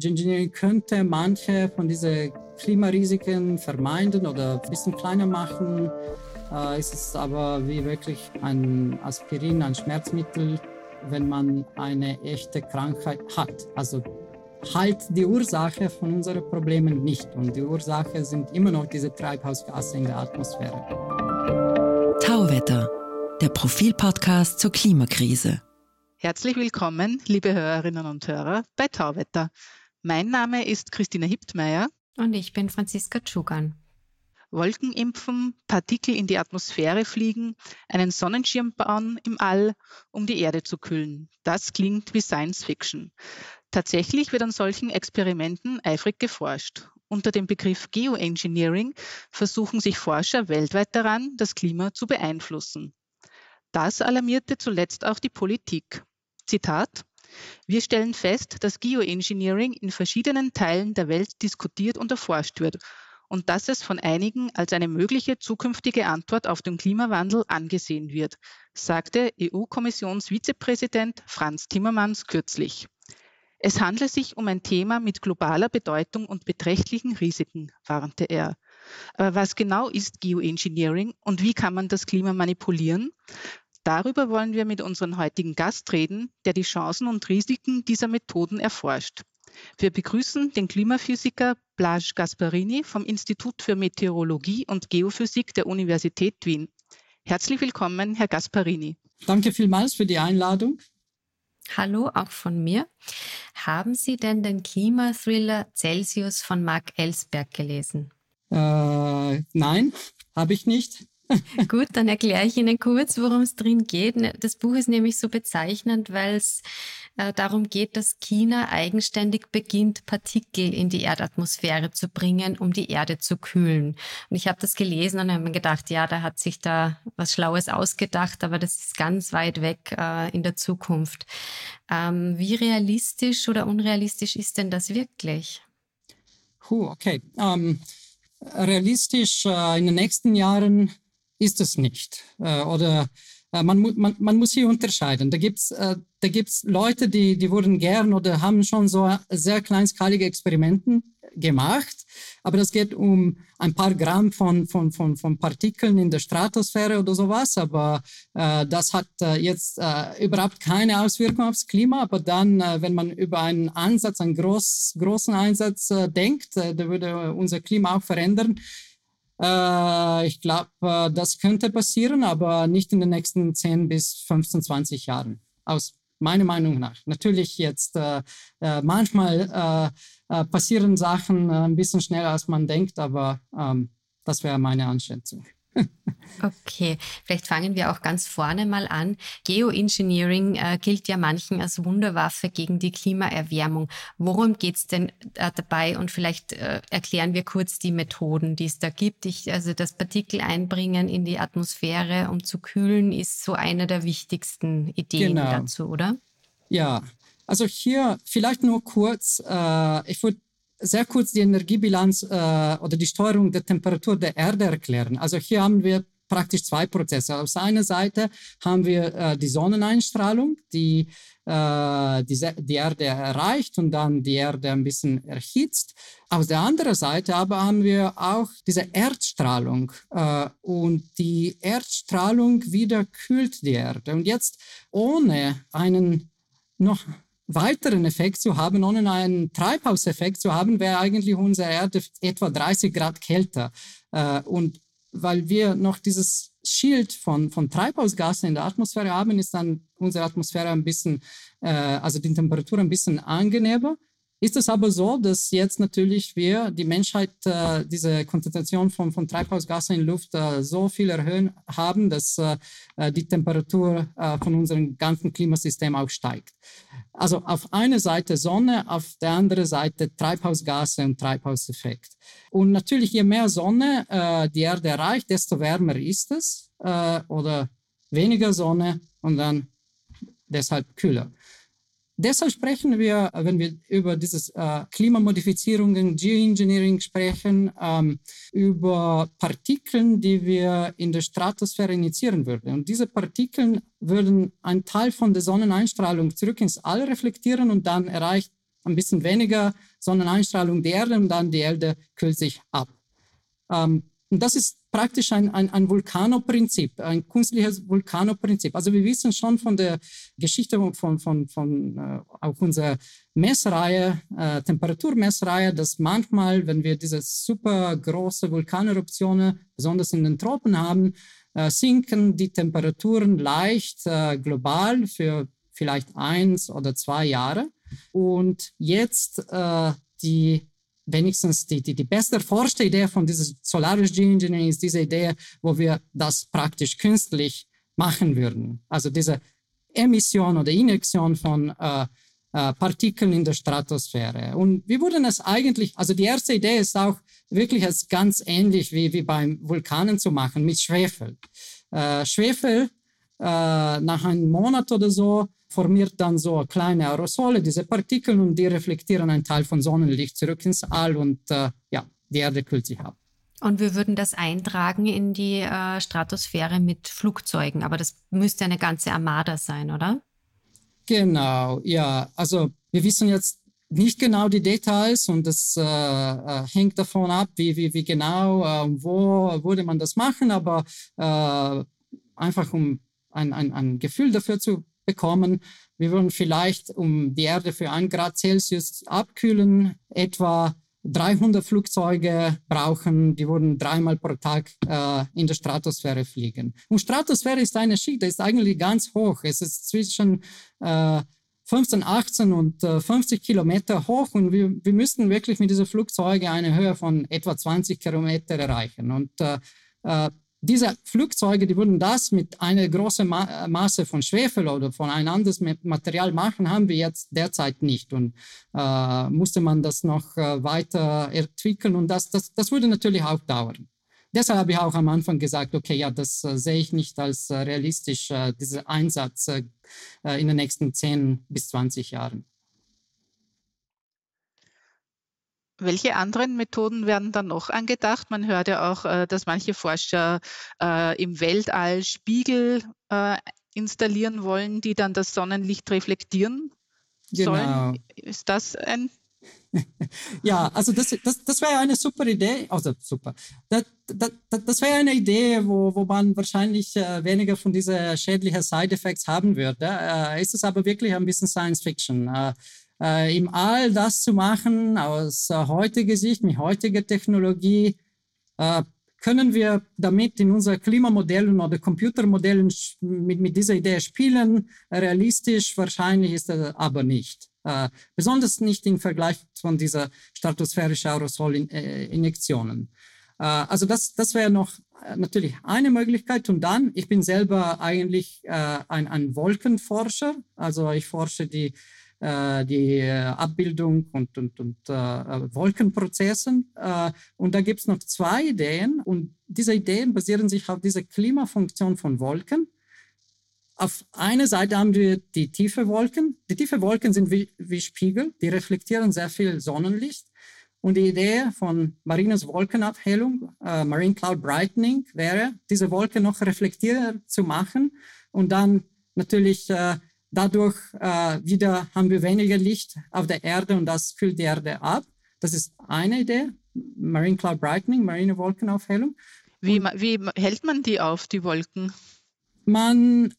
Geoengineering könnte manche von diesen Klimarisiken vermeiden oder ein bisschen kleiner machen. Äh, es ist aber wie wirklich ein Aspirin, ein Schmerzmittel, wenn man eine echte Krankheit hat. Also halt die Ursache von unseren Problemen nicht. Und die Ursache sind immer noch diese Treibhausgase in der Atmosphäre. Tauwetter, der Profilpodcast zur Klimakrise. Herzlich willkommen, liebe Hörerinnen und Hörer, bei Tauwetter. Mein Name ist Christina Hiptmeier. Und ich bin Franziska Tschugan. Wolken impfen, Partikel in die Atmosphäre fliegen, einen Sonnenschirm bauen im All, um die Erde zu kühlen. Das klingt wie Science Fiction. Tatsächlich wird an solchen Experimenten eifrig geforscht. Unter dem Begriff Geoengineering versuchen sich Forscher weltweit daran, das Klima zu beeinflussen. Das alarmierte zuletzt auch die Politik. Zitat wir stellen fest, dass Geoengineering in verschiedenen Teilen der Welt diskutiert und erforscht wird und dass es von einigen als eine mögliche zukünftige Antwort auf den Klimawandel angesehen wird, sagte EU-Kommissionsvizepräsident Franz Timmermans kürzlich. Es handle sich um ein Thema mit globaler Bedeutung und beträchtlichen Risiken, warnte er. Aber was genau ist Geoengineering und wie kann man das Klima manipulieren? Darüber wollen wir mit unserem heutigen Gast reden, der die Chancen und Risiken dieser Methoden erforscht. Wir begrüßen den Klimaphysiker Blage Gasparini vom Institut für Meteorologie und Geophysik der Universität Wien. Herzlich willkommen, Herr Gasparini. Danke vielmals für die Einladung. Hallo, auch von mir. Haben Sie denn den Klimathriller Celsius von Mark Ellsberg gelesen? Äh, nein, habe ich nicht. Gut, dann erkläre ich Ihnen kurz, worum es drin geht. Das Buch ist nämlich so bezeichnend, weil es äh, darum geht, dass China eigenständig beginnt, Partikel in die Erdatmosphäre zu bringen, um die Erde zu kühlen. Und ich habe das gelesen und habe mir gedacht, ja, da hat sich da was Schlaues ausgedacht, aber das ist ganz weit weg äh, in der Zukunft. Ähm, wie realistisch oder unrealistisch ist denn das wirklich? Puh, okay. Ähm, realistisch äh, in den nächsten Jahren ist es nicht. Äh, oder äh, man, man, man muss hier unterscheiden. Da gibt's äh, gibt's Leute, die, die wurden gern oder haben schon so sehr kleinskalige Experimenten gemacht. Aber das geht um ein paar Gramm von, von, von, von Partikeln in der Stratosphäre oder sowas. Aber äh, das hat äh, jetzt äh, überhaupt keine Auswirkung aufs Klima. Aber dann, äh, wenn man über einen Ansatz, einen groß, großen Einsatz äh, denkt, äh, der würde unser Klima auch verändern äh, ich glaube, äh, das könnte passieren, aber nicht in den nächsten 10 bis 15, 20 Jahren. Aus meiner Meinung nach. Natürlich jetzt äh, äh manchmal äh, passieren Sachen ein bisschen schneller, als man denkt, aber ähm, das wäre meine Einschätzung. Okay, vielleicht fangen wir auch ganz vorne mal an. Geoengineering äh, gilt ja manchen als Wunderwaffe gegen die Klimaerwärmung. Worum geht es denn äh, dabei? Und vielleicht äh, erklären wir kurz die Methoden, die es da gibt. Ich, also das Partikel einbringen in die Atmosphäre, um zu kühlen, ist so eine der wichtigsten Ideen genau. dazu, oder? Ja, also hier vielleicht nur kurz. Äh, ich würde sehr kurz die Energiebilanz äh, oder die Steuerung der Temperatur der Erde erklären. Also hier haben wir praktisch zwei Prozesse. Auf einer Seite haben wir äh, die Sonneneinstrahlung, die, äh, die die Erde erreicht und dann die Erde ein bisschen erhitzt. Auf der anderen Seite aber haben wir auch diese Erdstrahlung äh, und die Erdstrahlung wieder kühlt die Erde. Und jetzt ohne einen noch weiteren Effekt zu haben, ohne einen Treibhauseffekt zu haben, wäre eigentlich unsere Erde etwa 30 Grad kälter. Äh, und weil wir noch dieses Schild von, von Treibhausgasen in der Atmosphäre haben, ist dann unsere Atmosphäre ein bisschen, äh, also die Temperatur ein bisschen angenehmer. Ist es aber so, dass jetzt natürlich wir, die Menschheit, äh, diese Konzentration von, von Treibhausgasen in Luft äh, so viel erhöhen haben, dass äh, äh die Temperatur äh, von unserem ganzen Klimasystem auch steigt. Also auf einer Seite Sonne, auf der anderen Seite Treibhausgase und Treibhauseffekt. Und natürlich, je mehr Sonne äh, die Erde erreicht, desto wärmer ist es oder weniger Sonne und dann deshalb kühler. Deshalb sprechen wir, wenn wir über dieses äh, Klimamodifizierungen, Geoengineering sprechen, ähm, über Partikeln, die wir in der Stratosphäre initiieren würden. Und diese Partikeln würden einen Teil von der Sonneneinstrahlung zurück ins All reflektieren und dann erreicht ein bisschen weniger Sonneneinstrahlung der Erde und dann die Erde kühlt sich ab. Ähm, und das ist praktisch ein, ein, ein Vulkanoprinzip, ein künstliches Vulkanoprinzip. Also wir wissen schon von der Geschichte von, von, von äh, auch unserer Messreihe, äh, Temperaturmessreihe, dass manchmal, wenn wir diese super große Vulkaneruptionen, besonders in den Tropen haben, äh, sinken die Temperaturen leicht äh, global für vielleicht eins oder zwei Jahre. Und jetzt äh, die wenigstens die, die, die beste erforschte Idee von dieser Solaris Geoengineering ist diese Idee, wo wir das praktisch künstlich machen würden. Also diese Emission oder Injektion von äh, äh, Partikeln in der Stratosphäre. Und wir würden es eigentlich, also die erste Idee ist auch wirklich als ganz ähnlich wie, wie beim Vulkanen zu machen mit Schwefel. Äh, Schwefel äh, nach einem Monat oder so formiert dann so kleine Aerosole, diese Partikel, und die reflektieren einen Teil von Sonnenlicht zurück ins All und äh, ja, die Erde kühlt sich ab. Und wir würden das eintragen in die äh, Stratosphäre mit Flugzeugen, aber das müsste eine ganze Armada sein, oder? Genau, ja. Also wir wissen jetzt nicht genau die Details und das äh, äh, hängt davon ab, wie, wie, wie genau, äh, wo würde man das machen, aber äh, einfach um ein, ein, ein Gefühl dafür zu bekommen. Wir würden vielleicht, um die Erde für ein Grad Celsius abkühlen, etwa 300 Flugzeuge brauchen, die würden dreimal pro Tag äh, in der Stratosphäre fliegen. Und Stratosphäre ist eine Schicht, ist eigentlich ganz hoch. Es ist zwischen äh, 15, 18 und äh, 50 Kilometer hoch und wir, wir müssten wirklich mit diesen Flugzeugen eine Höhe von etwa 20 Kilometer erreichen. Und äh, äh diese Flugzeuge, die würden das mit einer großen Ma Masse von Schwefel oder von einem anderen Material machen, haben wir jetzt derzeit nicht. Und äh, musste man das noch äh, weiter entwickeln und das, das, das würde natürlich auch dauern. Deshalb habe ich auch am Anfang gesagt, okay, ja, das äh, sehe ich nicht als äh, realistisch, äh, dieser Einsatz äh, in den nächsten 10 bis 20 Jahren. Welche anderen Methoden werden dann noch angedacht? Man hört ja auch, äh, dass manche Forscher äh, im Weltall Spiegel äh, installieren wollen, die dann das Sonnenlicht reflektieren genau. sollen. Ist das ein ja, also das, das, das wäre eine super Idee. Also super. Das, das, das wäre eine Idee, wo, wo man wahrscheinlich äh, weniger von diesen schädlichen Side-Effects haben würde. Äh, ist es aber wirklich ein bisschen Science Fiction. Äh, äh, im All das zu machen aus äh, heutiger Sicht, mit heutiger Technologie, äh, können wir damit in unser Klimamodellen oder Computermodellen mit, mit dieser Idee spielen. Realistisch wahrscheinlich ist das aber nicht. Äh, besonders nicht im Vergleich von dieser stratosphärischen Aerosolinjektionen. Äh, also das, das wäre noch äh, natürlich eine Möglichkeit. Und dann, ich bin selber eigentlich ein, ein Wolkenforscher. Also ich forsche die äh, die äh, Abbildung und, und, und äh, Wolkenprozessen. Äh, und da gibt es noch zwei Ideen und diese Ideen basieren sich auf dieser Klimafunktion von Wolken. Auf einer Seite haben wir die tiefe Wolken. Die tiefe Wolken sind wie, wie Spiegel, die reflektieren sehr viel Sonnenlicht. Und die Idee von Marines Wolkenabhellung, äh, Marine Cloud Brightening, wäre, diese Wolken noch reflektierter zu machen und dann natürlich äh, Dadurch äh, wieder haben wir weniger Licht auf der Erde und das kühlt die Erde ab. Das ist eine Idee, Marine Cloud Brightening, marine Wolkenaufhellung. Wie, wie hält man die auf, die Wolken? Man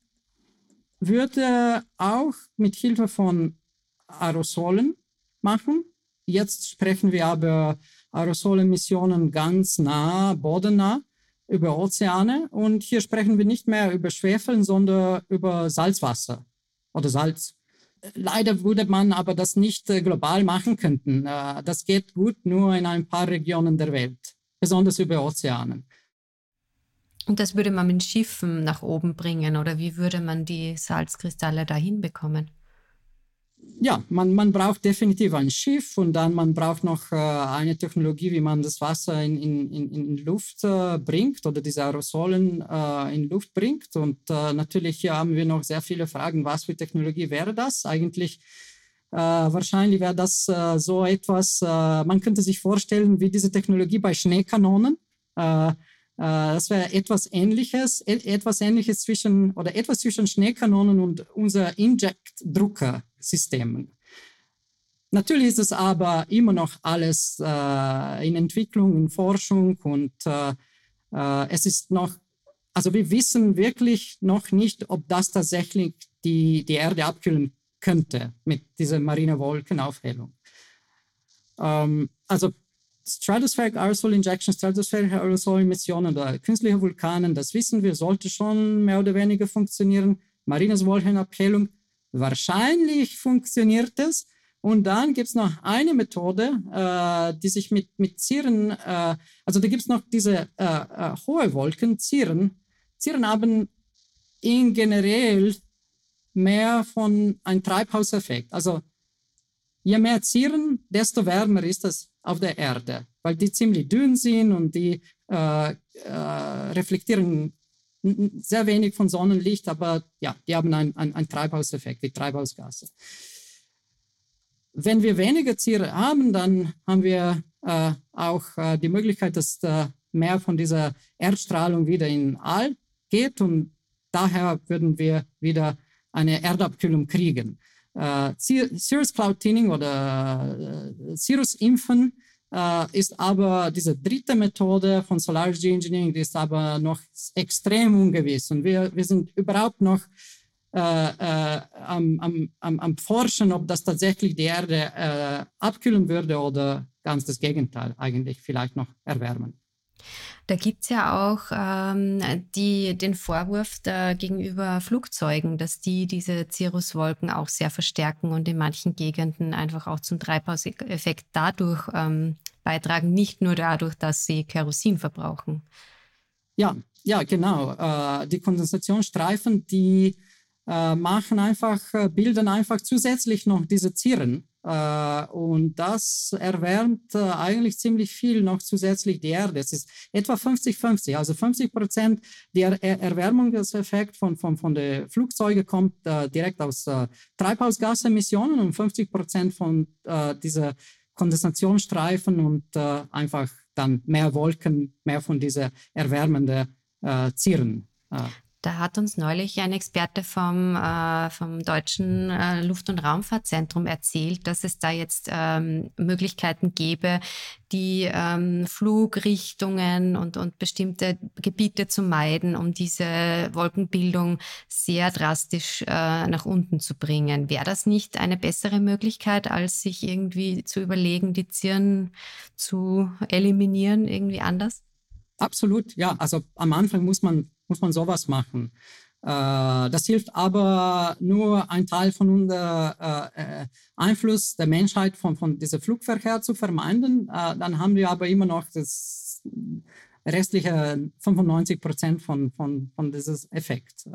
würde auch mit Hilfe von Aerosolen machen. Jetzt sprechen wir aber Aerosolemissionen ganz nah, bodennah, über Ozeane. Und hier sprechen wir nicht mehr über Schwefel, sondern über Salzwasser oder Salz. Leider würde man aber das nicht äh, global machen können. Äh, das geht gut nur in ein paar Regionen der Welt, besonders über Ozeanen. Und das würde man mit Schiffen nach oben bringen oder wie würde man die Salzkristalle dahin bekommen? Ja, man, man braucht definitiv ein Schiff und dann man braucht noch äh, eine Technologie, wie man das Wasser in, in, in, Luft äh, bringt oder diese Aerosolen äh, in Luft bringt. Und äh, natürlich hier haben wir noch sehr viele Fragen, was für Technologie wäre das? Eigentlich äh, wahrscheinlich wäre das äh, so etwas, man könnte sich vorstellen, wie diese Technologie bei Schneekanonen. Das wäre etwas Ähnliches, etwas Ähnliches zwischen oder etwas zwischen Schneekanonen und unser Inject-Drucker Systemen. natürlich ist es aber immer noch alles äh, in Entwicklung, in Forschung und äh, äh, es ist noch, also wir wissen wirklich noch nicht, ob das tatsächlich die, die Erde abkühlen könnte mit dieser marine Wolkenaufhellung. Ähm, also Stratospheric Aerosol Injection, Stratospheric Aerosol Emissionen oder künstliche Vulkanen, das wissen wir, sollte schon mehr oder weniger funktionieren. Marines Wolkenabkühlung, wahrscheinlich funktioniert es. Und dann gibt es noch eine Methode, äh, die sich mit, mit Zieren, äh, also da gibt es noch diese äh, äh, hohe Wolken, Zieren. Zieren haben in generell mehr von einem Treibhauseffekt. Also je mehr Zieren, desto wärmer ist es auf der Erde, weil die ziemlich dünn sind und die äh, äh, reflektieren sehr wenig von Sonnenlicht, aber ja, die haben einen ein Treibhauseffekt, wie Treibhausgase. Wenn wir weniger Tiere haben, dann haben wir äh, auch äh, die Möglichkeit, dass äh, mehr von dieser Erdstrahlung wieder in All geht und daher würden wir wieder eine Erdabkühlung kriegen. Äh, Cirrus Cloud Thinning oder äh, Cirrus Impfen äh, ist aber diese dritte Methode von Solar Geoengineering, die ist aber noch extrem ungewiss und wir, wir sind überhaupt noch äh, äh, am, am, am, am, Forschen, ob das tatsächlich die Erde äh, abkühlen würde oder ganz das Gegenteil, eigentlich vielleicht noch erwärmen. Da gibt es ja auch ähm, die, den Vorwurf da gegenüber Flugzeugen, dass die diese Cirruswolken auch sehr verstärken und in manchen Gegenden einfach auch zum Treibhauseffekt dadurch ähm, beitragen, nicht nur dadurch, dass sie Kerosin verbrauchen. Ja, ja, genau. Äh, die Kondensationsstreifen, die äh, machen einfach, äh, bilden einfach zusätzlich noch diese Zieren. Äh, und das erwärmt äh, eigentlich ziemlich viel noch zusätzlich die Erde. Es ist etwa 50-50, also 50 Prozent der er Erwärmungseffekt von, von, von den Flugzeugen kommt äh, direkt aus Treibhausgasemissionen und 50 Prozent von dieser Kondensationsstreifen und einfach dann mehr Wolken, mehr von dieser erwärmenden Zieren. Da hat uns neulich ein Experte vom, äh, vom Deutschen äh, Luft- und Raumfahrtzentrum erzählt, dass es da jetzt ähm, Möglichkeiten gäbe, die ähm, Flugrichtungen und, und bestimmte Gebiete zu meiden, um diese Wolkenbildung sehr drastisch äh, nach unten zu bringen. Wäre das nicht eine bessere Möglichkeit, als sich irgendwie zu überlegen, die Zirn zu eliminieren, irgendwie anders? Absolut, ja. Also am Anfang muss man muss man sowas machen. Äh, das hilft aber nur ein Teil von unserem äh, äh, Einfluss der Menschheit von, von diesem Flugverkehr zu vermeiden. Dann haben wir aber immer noch das restliche 95 Prozent von, von, von diesem Effekt.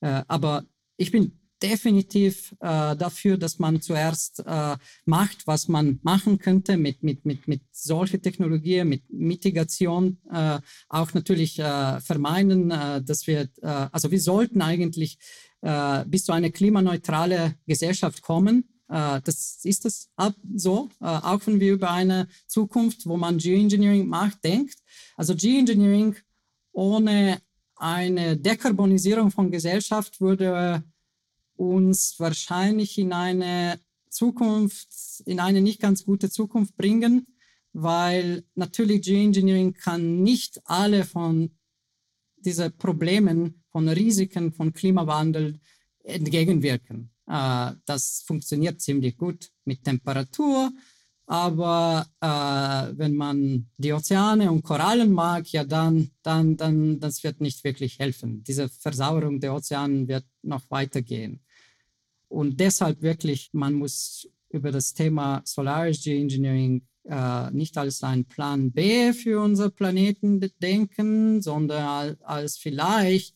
Aber ich bin definitiv äh, dafür, dass man zuerst äh, macht, was man machen könnte mit, mit, mit, mit solcher Technologie, mit Mitigation, äh, auch natürlich äh, vermeiden, äh, dass wir, äh, also wir sollten eigentlich äh, bis zu einer klimaneutrale Gesellschaft kommen. Äh, das ist es so, äh, auch wenn wir über eine Zukunft, wo man Geoengineering macht, denkt. Also Geoengineering ohne eine Dekarbonisierung von Gesellschaft würde uns wahrscheinlich in eine Zukunft, in eine nicht ganz gute Zukunft bringen, weil natürlich Geoengineering kann nicht alle von diesen Problemen, von Risiken, von Klimawandel entgegenwirken. Äh, das funktioniert ziemlich gut mit Temperatur, aber äh, wenn man die Ozeane und Korallen mag, ja dann, dann, dann, das wird nicht wirklich helfen. Diese Versauerung der Ozeane wird noch weitergehen. Und deshalb wirklich, man muss über das Thema Solaris Geoengineering äh, nicht als ein Plan B für unser Planeten denken, sondern als vielleicht,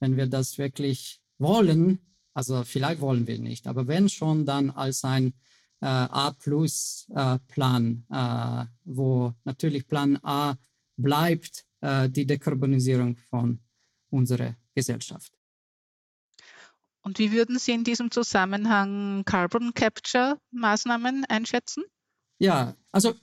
wenn wir das wirklich wollen, also vielleicht wollen wir nicht, aber wenn schon, dann als ein äh, A-Plus-Plan, äh, äh, wo natürlich Plan A bleibt äh, die Dekarbonisierung von unserer Gesellschaft. Und wie würden Sie in diesem Zusammenhang Carbon Capture Maßnahmen einschätzen? Ja, also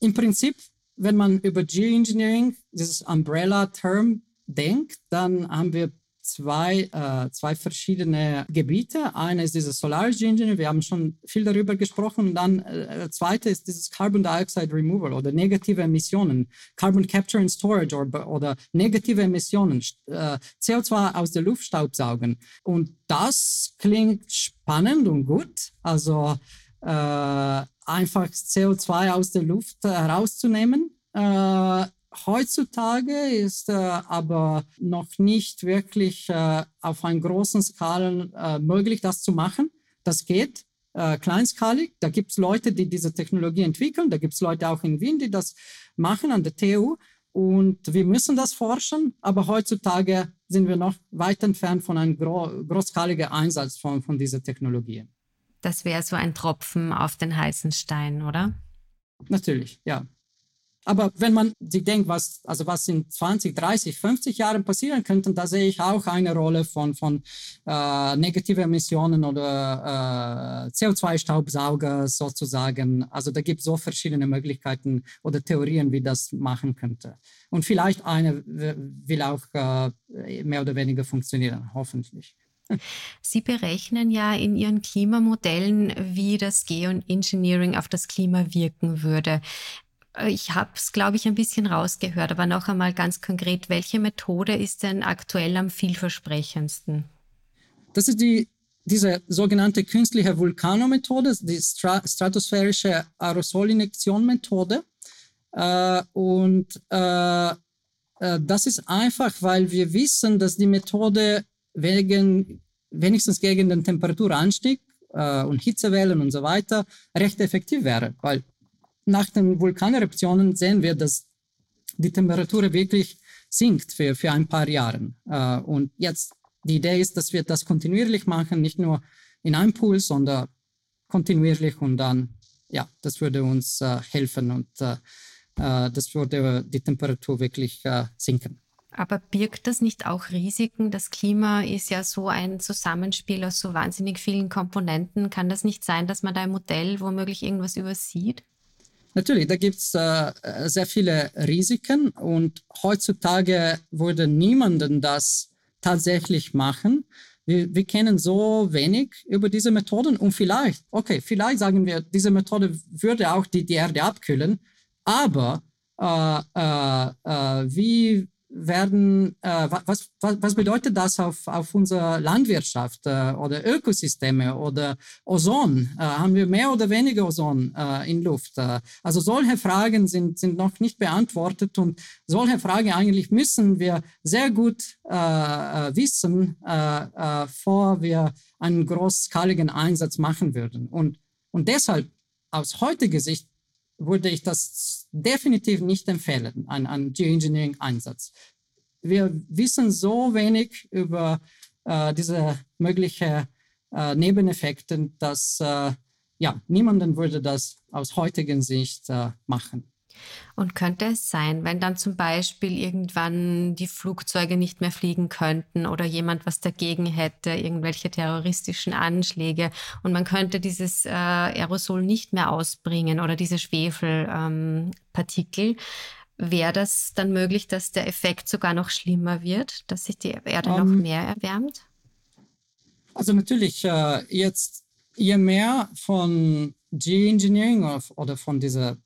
im Prinzip, wenn man über Geoengineering, dieses Umbrella-Term denkt, dann haben wir zwei, äh, zwei verschiedene Gebiete. Eine ist dieses Solar Engineering, wir haben schon viel darüber gesprochen. Und dann äh, zweite ist dieses Carbon Dioxide Removal oder negative Emissionen, Carbon Capture and Storage oder, oder negative Emissionen, äh, CO2 aus der Luft staubsaugen. Und das klingt spannend und gut. Also äh, einfach CO2 aus der Luft herauszunehmen. Äh, heutzutage ist äh, aber noch nicht wirklich äh, auf einer großen Skala äh, möglich, das zu machen. Das geht äh, kleinskalig. Da gibt es Leute, die diese Technologie entwickeln. Da gibt es Leute auch in Wien, die das machen an der TU. Und wir müssen das forschen, aber heutzutage sind wir noch weit entfernt von einem gro großskaligen Einsatz von, von dieser Technologie. Das wäre so ein Tropfen auf den heißen Stein, oder? Natürlich, ja. Aber wenn man sich denkt, was, also was in 20, 30, 50 Jahren passieren könnte, da sehe ich auch eine Rolle von, von äh, negativen Emissionen oder äh, CO2-Staubsauger sozusagen. Also da gibt es so verschiedene Möglichkeiten oder Theorien, wie das machen könnte. Und vielleicht eine will auch äh, mehr oder weniger funktionieren, hoffentlich. Sie berechnen ja in Ihren Klimamodellen, wie das Geoengineering auf das Klima wirken würde. Ich habe es, glaube ich, ein bisschen rausgehört, aber noch einmal ganz konkret, welche Methode ist denn aktuell am vielversprechendsten? Das ist die, diese sogenannte künstliche Vulkanomethode, die stratosphärische Aerosolinjektion-Methode. Äh, und äh, äh, das ist einfach, weil wir wissen, dass die Methode wegen, wenigstens gegen den Temperaturanstieg äh, und Hitzewellen und so weiter recht effektiv wäre, weil nach den Vulkaneruptionen sehen wir, dass die Temperatur wirklich sinkt für, für ein paar Jahre. Äh, und jetzt die Idee ist, dass wir das kontinuierlich machen, nicht nur in einem Pool, sondern kontinuierlich und dann, ja, das würde uns äh, helfen und äh, äh das würde die Temperatur wirklich äh, sinken. Aber birgt das nicht auch Risiken? Das Klima ist ja so ein Zusammenspiel aus so wahnsinnig vielen Komponenten. Kann das nicht sein, dass man da im Modell womöglich irgendwas übersieht? Natürlich, da gibt es äh, sehr viele Risiken und heutzutage würde niemanden das tatsächlich machen. Wir, wir, kennen so wenig über diese Methoden und vielleicht, okay, vielleicht sagen wir, diese Methode würde auch die, die Erde abkühlen, aber äh, äh, äh wie werden, äh, was, was, was bedeutet das auf, auf unsere Landwirtschaft äh, oder Ökosysteme oder Ozon? Äh, haben wir mehr oder weniger Ozon äh, in Luft? Äh, also solche Fragen sind, sind noch nicht beantwortet und solche Fragen eigentlich müssen wir sehr gut äh, wissen, bevor wir einen großskaligen Einsatz machen würden. Und, und deshalb aus heutiger Sicht würde ich das definitiv nicht empfehlen, einen, einen Geoengineering-Einsatz. Wir wissen so wenig über äh, diese möglichen äh, Nebeneffekte, dass äh, ja, niemanden würde das aus heutiger Sicht äh, machen. Und könnte es sein, wenn dann zum Beispiel irgendwann die Flugzeuge nicht mehr fliegen könnten oder jemand was dagegen hätte, irgendwelche terroristischen Anschläge und man könnte dieses äh, Aerosol nicht mehr ausbringen oder diese Schwefelpartikel, ähm, wäre das dann möglich, dass der Effekt sogar noch schlimmer wird, dass sich die Erde um, noch ähm. mehr erwärmt? Also natürlich, äh, jetzt je mehr von Geoengineering oder von dieser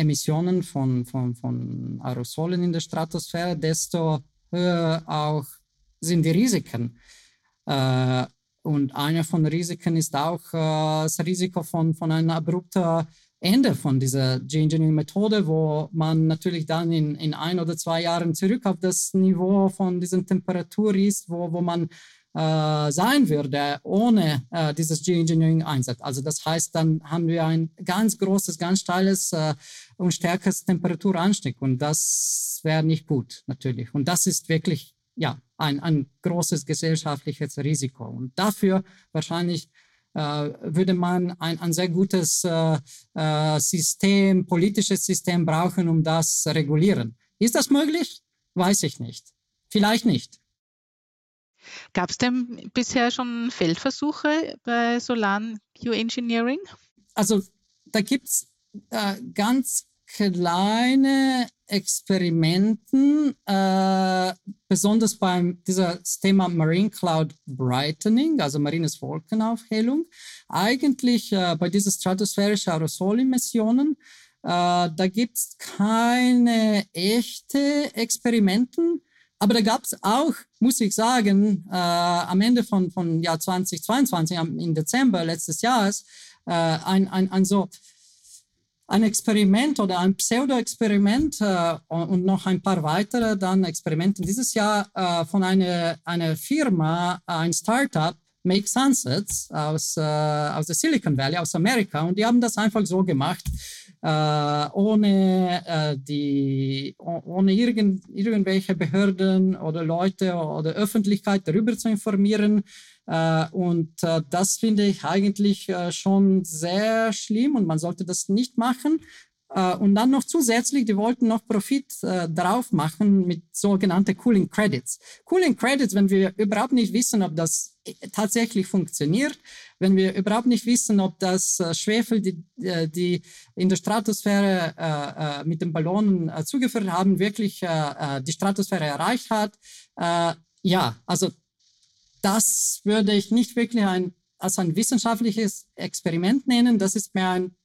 Emissionen von, von, von Aerosolen in der Stratosphäre, desto höher auch sind die Risiken. Äh, und einer von den Risiken ist auch äh, das Risiko von, von einem abrupten Ende von dieser Geoengineering-Methode, wo man natürlich dann in, in ein oder zwei Jahren zurück auf das Niveau von dieser Temperatur ist, wo, wo man äh, sein würde ohne äh, dieses Geoengineering-Einsatz. Also das heißt, dann haben wir ein ganz großes, ganz steiles äh, und stärkeres Temperaturanstieg und das wäre nicht gut natürlich. Und das ist wirklich ja ein, ein großes gesellschaftliches Risiko. Und dafür wahrscheinlich äh, würde man ein, ein sehr gutes äh, äh, System, politisches System brauchen, um das zu regulieren. Ist das möglich? Weiß ich nicht. Vielleicht nicht. Gab es denn bisher schon Feldversuche bei Solan Geoengineering? Also da gibt es äh, ganz kleine Experimenten, äh, besonders beim dieses Thema Marine Cloud Brightening, also marines Wolkenaufhellung. Eigentlich äh, bei diesen stratosphärischen Aerosolemissionen, äh, da gibt es keine echte Experimenten, aber da gab es auch, muss ich sagen, äh, am Ende von, von Jahr 2022, im Dezember letztes Jahres, äh, ein, ein, ein so ein Experiment oder ein Pseudo-Experiment äh, und noch ein paar weitere dann Experimente dieses Jahr äh, von einer, einer Firma, ein Startup, Make Sunsets aus, äh, aus der Silicon Valley, aus Amerika. Und die haben das einfach so gemacht, ohne, äh, die, ohne irgend, irgendwelche Behörden oder Leute oder Öffentlichkeit darüber zu informieren. Äh, und äh, das finde ich eigentlich äh, schon sehr schlimm und man sollte das nicht machen. Und dann noch zusätzlich, die wollten noch Profit drauf machen mit sogenannten Cooling Credits. Cooling Credits, wenn wir überhaupt nicht wissen, ob das tatsächlich funktioniert, wenn wir überhaupt nicht wissen, ob das Schwefel, die, die in der Stratosphäre mit den Ballonen zugeführt haben, wirklich die Stratosphäre erreicht hat. Ja, also das würde ich nicht wirklich ein, als ein wissenschaftliches Experiment nennen. Das ist mehr ein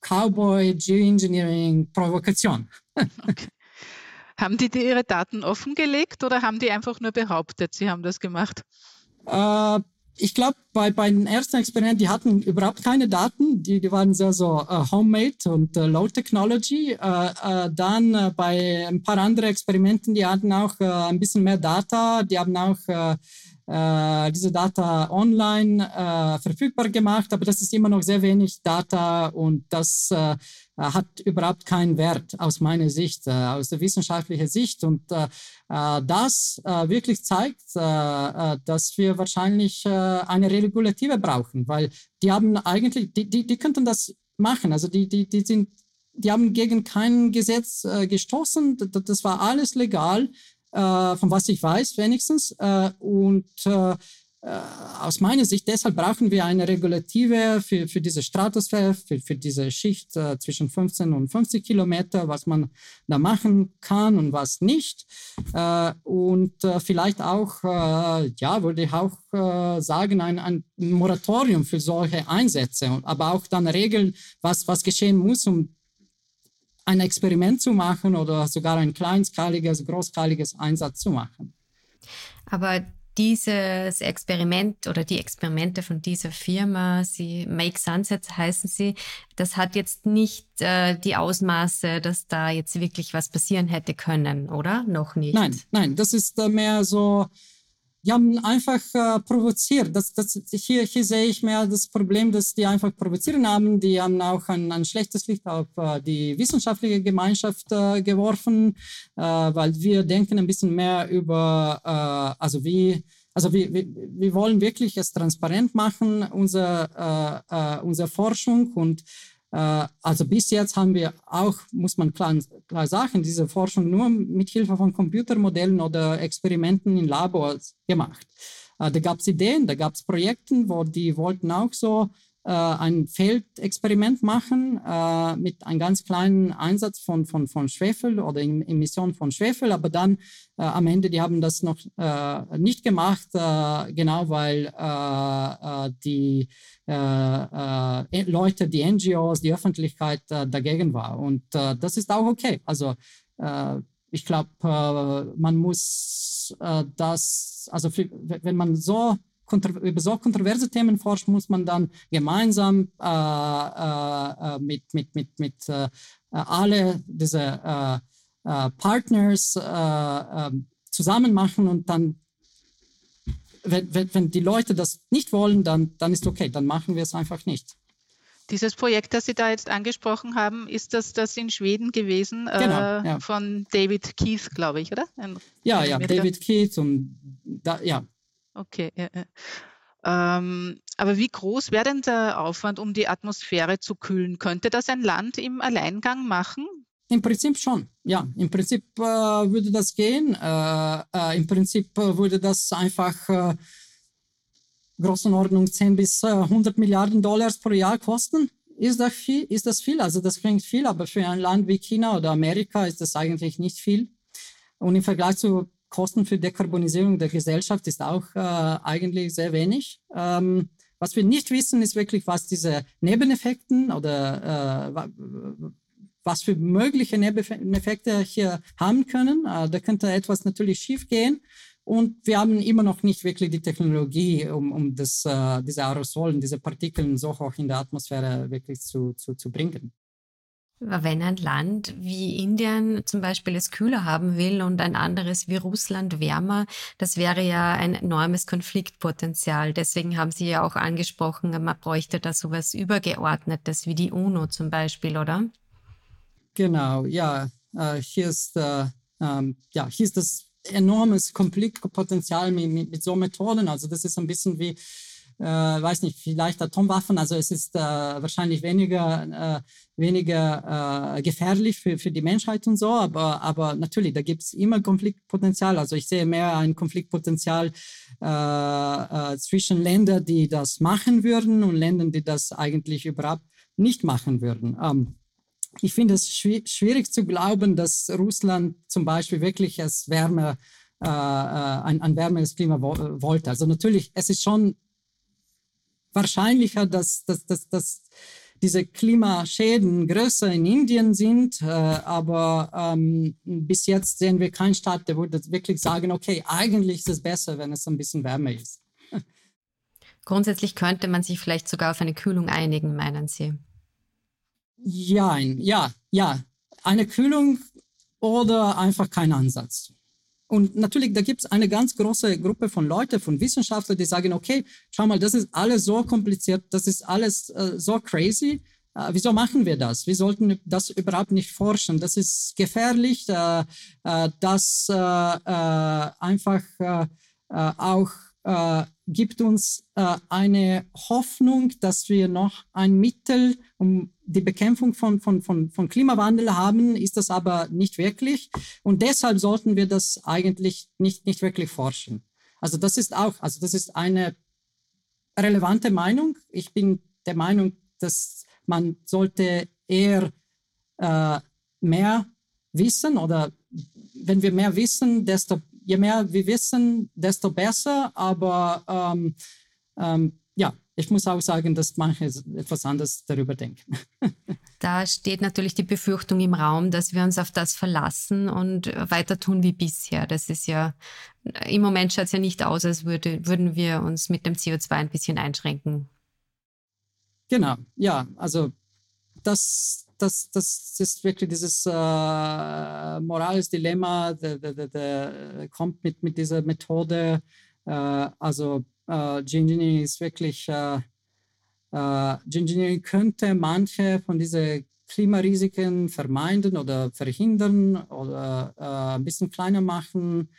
Cowboy-Geoengineering-Provokation. Okay. Haben die, die ihre Daten offengelegt oder haben die einfach nur behauptet, sie haben das gemacht? Äh, ich glaube, bei, bei den ersten Experimenten, die hatten überhaupt keine Daten, die, die waren sehr so uh, homemade und uh, low technology. Uh, dann bei ein paar anderen Experimenten, die hatten auch ein bisschen mehr Data, die haben auch äh, diese Data online äh, verfügbar gemacht, aber das ist immer noch sehr wenig Data und das äh, hat überhaupt keinen Wert aus meiner Sicht, äh, aus der wissenschaftlichen Sicht. Und äh, äh, das wirklich zeigt, dass wir wahrscheinlich eine Regulative brauchen, weil die haben eigentlich, die, die, die könnten das machen. Also die, die, die sind die haben gegen kein Gesetz äh, gestoßen. Das, war alles legal äh, von was ich weiß wenigstens. Äh, und äh, äh, aus meiner Sicht, deshalb brauchen wir eine Regulative für, für diese Stratosphäre, für, für diese Schicht äh, zwischen 15 und 50 Kilometer, was man da machen kann und was nicht. Äh, und äh, vielleicht auch, äh, ja, würde ich auch äh, sagen, ein, ein Moratorium für solche Einsätze, aber auch dann Regeln, was, was geschehen muss, um ein Experiment zu machen oder sogar ein kleinskaliges, großskaliges Einsatz zu machen. Aber dieses Experiment oder die Experimente von dieser Firma, sie Make Sunsets heißen sie, das hat jetzt nicht äh, die Ausmaße, dass da jetzt wirklich was passieren hätte können, oder? Noch nicht. Nein, nein, das ist äh, mehr so haben einfach äh, provoziert. Das, das, hier, hier sehe ich mehr das Problem, dass die einfach provozieren haben. Die haben auch ein, ein schlechtes Licht auf äh, die wissenschaftliche Gemeinschaft äh, geworfen, äh, weil wir denken ein bisschen mehr über, äh, also wie, also wir, wir, wir wollen wirklich es transparent machen, unsere, äh, unsere Forschung und also bis jetzt haben wir auch, muss man klar, klar sagen, diese Forschung nur mit Hilfe von Computermodellen oder Experimenten in Labors gemacht. Äh, da gab es Ideen, da gab es Projekte, wo die wollten auch so äh, ein Feldexperiment machen äh, mit einem ganz kleinen Einsatz von, von, von Schwefel oder Emission von Schwefel, aber dann äh, am Ende, die haben das noch äh, nicht gemacht, äh, genau weil äh, die Leute, die NGOs, die Öffentlichkeit dagegen war. Und das ist auch okay. Also ich glaube, man muss das, also wenn man so über so kontroverse Themen forscht, muss man dann gemeinsam äh, äh, äh mit, mit, mit, mit äh, alle diese äh, äh, Partners ähm, zusammen machen und dann, wenn, wenn, wenn die Leute das nicht wollen, dann, dann ist okay, dann machen wir es einfach nicht. Dieses Projekt, das Sie da jetzt angesprochen haben, ist das das in Schweden gewesen genau, äh, ja. von David Keith, glaube ich, oder? Ein ja, ja, David Keith und da, ja, Okay. Ja, ja. Ähm, aber wie groß wäre denn der Aufwand, um die Atmosphäre zu kühlen? Könnte das ein Land im Alleingang machen? Im Prinzip schon, ja. Im Prinzip äh, würde das gehen. Äh, äh, Im Prinzip äh, würde das einfach äh, Größenordnung 10 bis 100 äh, Milliarden Dollars pro Jahr kosten. ist das viel, ist das viel. Also das klingt viel, aber für ein Land wie China oder Amerika ist das eigentlich nicht viel. Und im Vergleich zu Kosten für Dekarbonisierung der Gesellschaft ist auch äh, eigentlich sehr wenig. Ähm, was wir nicht wissen, ist wirklich, was diese Nebeneffekten oder äh, was für mögliche Nebeneffekte hier haben können. Äh, da könnte etwas natürlich schief gehen. Und wir haben immer noch nicht wirklich die Technologie, um, um das, äh, diese Aerosolen, diese Partikel so hoch in der Atmosphäre wirklich zu, zu, zu bringen. Wenn ein Land wie Indien zum Beispiel es kühler haben will und ein anderes wie Russland wärmer, das wäre ja ein enormes Konfliktpotenzial. Deswegen haben Sie ja auch angesprochen, man bräuchte da sowas Übergeordnetes wie die UNO zum Beispiel, oder? Genau, ja. Äh, hier, ist, äh, ähm, ja hier ist das enormes Konfliktpotenzial mit, mit, mit so Methoden. Also das ist ein bisschen wie, äh, weiß nicht, vielleicht Atomwaffen. Also es ist äh, wahrscheinlich weniger, äh, weniger äh, gefährlich für, für die Menschheit und so, aber, aber natürlich, da gibt es immer Konfliktpotenzial. Also ich sehe mehr ein Konfliktpotenzial äh, äh, zwischen Ländern, die das machen würden und Ländern, die das eigentlich überhaupt nicht machen würden. Ähm, ich finde es schwierig zu glauben, dass Russland zum Beispiel wirklich es Wärme, äh, äh ein, ein wärmeres Klima wo, wollte. Also natürlich, es ist schon wahrscheinlicher, dass, dass, dass, dass diese Klimaschäden größer in Indien sind, äh, aber ähm, bis jetzt sehen wir keinen Staat, der würde wirklich sagen, okay, eigentlich ist es besser, wenn es ein bisschen wärmer ist. Grundsätzlich könnte man sich vielleicht sogar auf eine Kühlung einigen, meinen Sie? Ja, ja, ja. Eine Kühlung oder einfach kein Ansatz. Und natürlich, da gibt es eine ganz große Gruppe von Leuten, von Wissenschaftlern, die sagen, okay, schau mal, das ist alles so kompliziert, das ist alles äh, so crazy. Äh, wieso machen wir das? Wir sollten das überhaupt nicht forschen. Das ist gefährlich. Äh, äh das äh, äh, einfach auch gibt uns eine Hoffnung, dass wir noch ein Mittel, um die Bekämpfung von, von, von, von Klimawandel haben, ist das aber nicht wirklich. Und deshalb sollten wir das eigentlich nicht, nicht wirklich forschen. Also das ist auch, also das ist eine relevante Meinung. Ich bin der Meinung, dass man sollte eher äh, mehr wissen oder wenn wir mehr wissen, desto je mehr wir wissen, desto besser. Aber ähm, ähm, ja, ich muss auch sagen, dass manche etwas anders darüber denken. Da steht natürlich die Befürchtung im Raum, dass wir uns auf das verlassen und weiter tun wie bisher. Das ist ja, im Moment schaut es ja nicht aus, als würde, würden wir uns mit dem CO2 ein bisschen einschränken. Genau, ja, also das, das, das ist wirklich dieses äh, morales Dilemma, der, der, der, kommt mit, mit dieser Methode. Äh, also äh, Geoengineering ist wirklich, äh, äh, Geoengineering könnte manche von diesen Klimarisiken vermeiden oder verhindern oder äh, ein bisschen kleiner machen.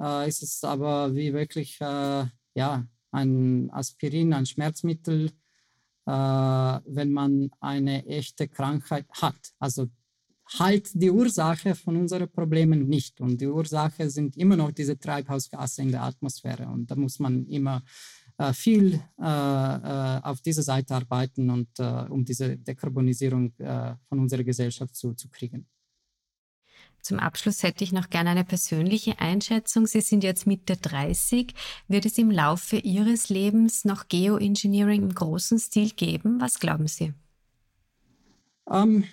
Äh, ist es aber wie wirklich äh, ja, ein Aspirin, ein Schmerzmittel, äh, wenn man eine echte Krankheit hat. Also halt die Ursache von unseren Problemen nicht. Und die Ursache sind immer noch diese Treibhausgase in der Atmosphäre. Und da muss man immer äh, viel äh, äh, auf dieser Seite arbeiten, und, äh, um diese Dekarbonisierung äh, von unserer Gesellschaft zu, zu kriegen. Zum Abschluss hätte ich noch gerne eine persönliche Einschätzung. Sie sind jetzt Mitte 30. Wird es im Laufe Ihres Lebens noch Geoengineering im großen Stil geben? Was glauben Sie? Um, ähm,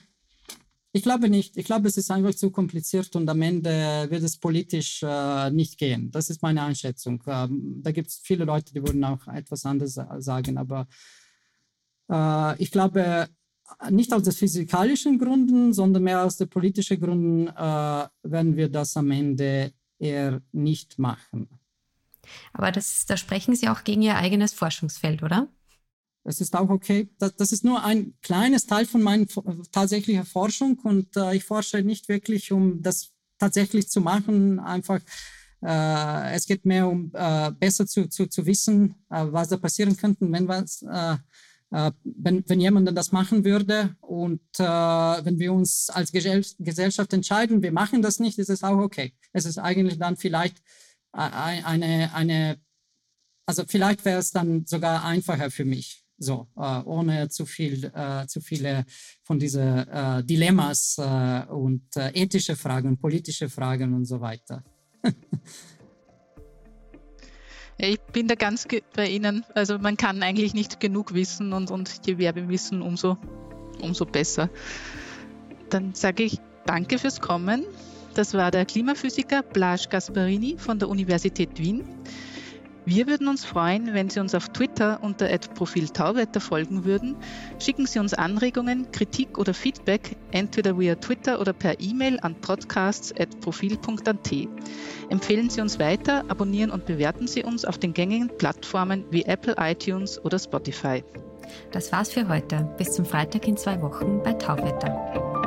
ich glaube nicht. Ich glaube, es ist einfach zu kompliziert und am Ende wird es politisch äh, nicht gehen. Das ist meine Einschätzung. Ähm, da gibt es viele Leute, die würden auch etwas anderes sagen, aber äh, ich glaube, nicht aus den physikalischen Gründen, sondern mehr aus den politischen Gründen äh, werden wir das am Ende eher nicht machen. Aber das, da sprechen Sie auch gegen Ihr eigenes Forschungsfeld, oder? Das ist auch okay. Das, das ist nur ein kleines Teil von meiner tatsächlichen Forschung und äh, ich forsche nicht wirklich, um das tatsächlich zu machen. Einfach, äh, es geht mehr um äh, besser zu, zu, zu wissen, äh, was da passieren könnte, wenn was äh, äh, wenn, wenn jemand das machen würde und äh, wenn wir uns als Gesellschaft entscheiden, wir machen das nicht, ist es auch okay. Es ist eigentlich dann vielleicht eine, eine also vielleicht wäre es dann sogar einfacher für mich, so, äh, ohne zu viel, äh, zu viele von diesen äh, Dilemmas äh, und äh, ethische Fragen, politische Fragen und so weiter. ich bin da ganz bei Ihnen. Also man kann eigentlich nicht genug wissen und, und je mehr wir wissen, umso, umso besser. Dann sage ich danke fürs Kommen. Das war der Klimaphysiker Blaž Gasparini von der Universität Wien. Wir würden uns freuen, wenn Sie uns auf Twitter unter Profil Tauwetter folgen würden. Schicken Sie uns Anregungen, Kritik oder Feedback entweder via Twitter oder per E-Mail an podcasts.profil.at. Empfehlen Sie uns weiter, abonnieren und bewerten Sie uns auf den gängigen Plattformen wie Apple iTunes oder Spotify. Das war's für heute. Bis zum Freitag in zwei Wochen bei Tauwetter.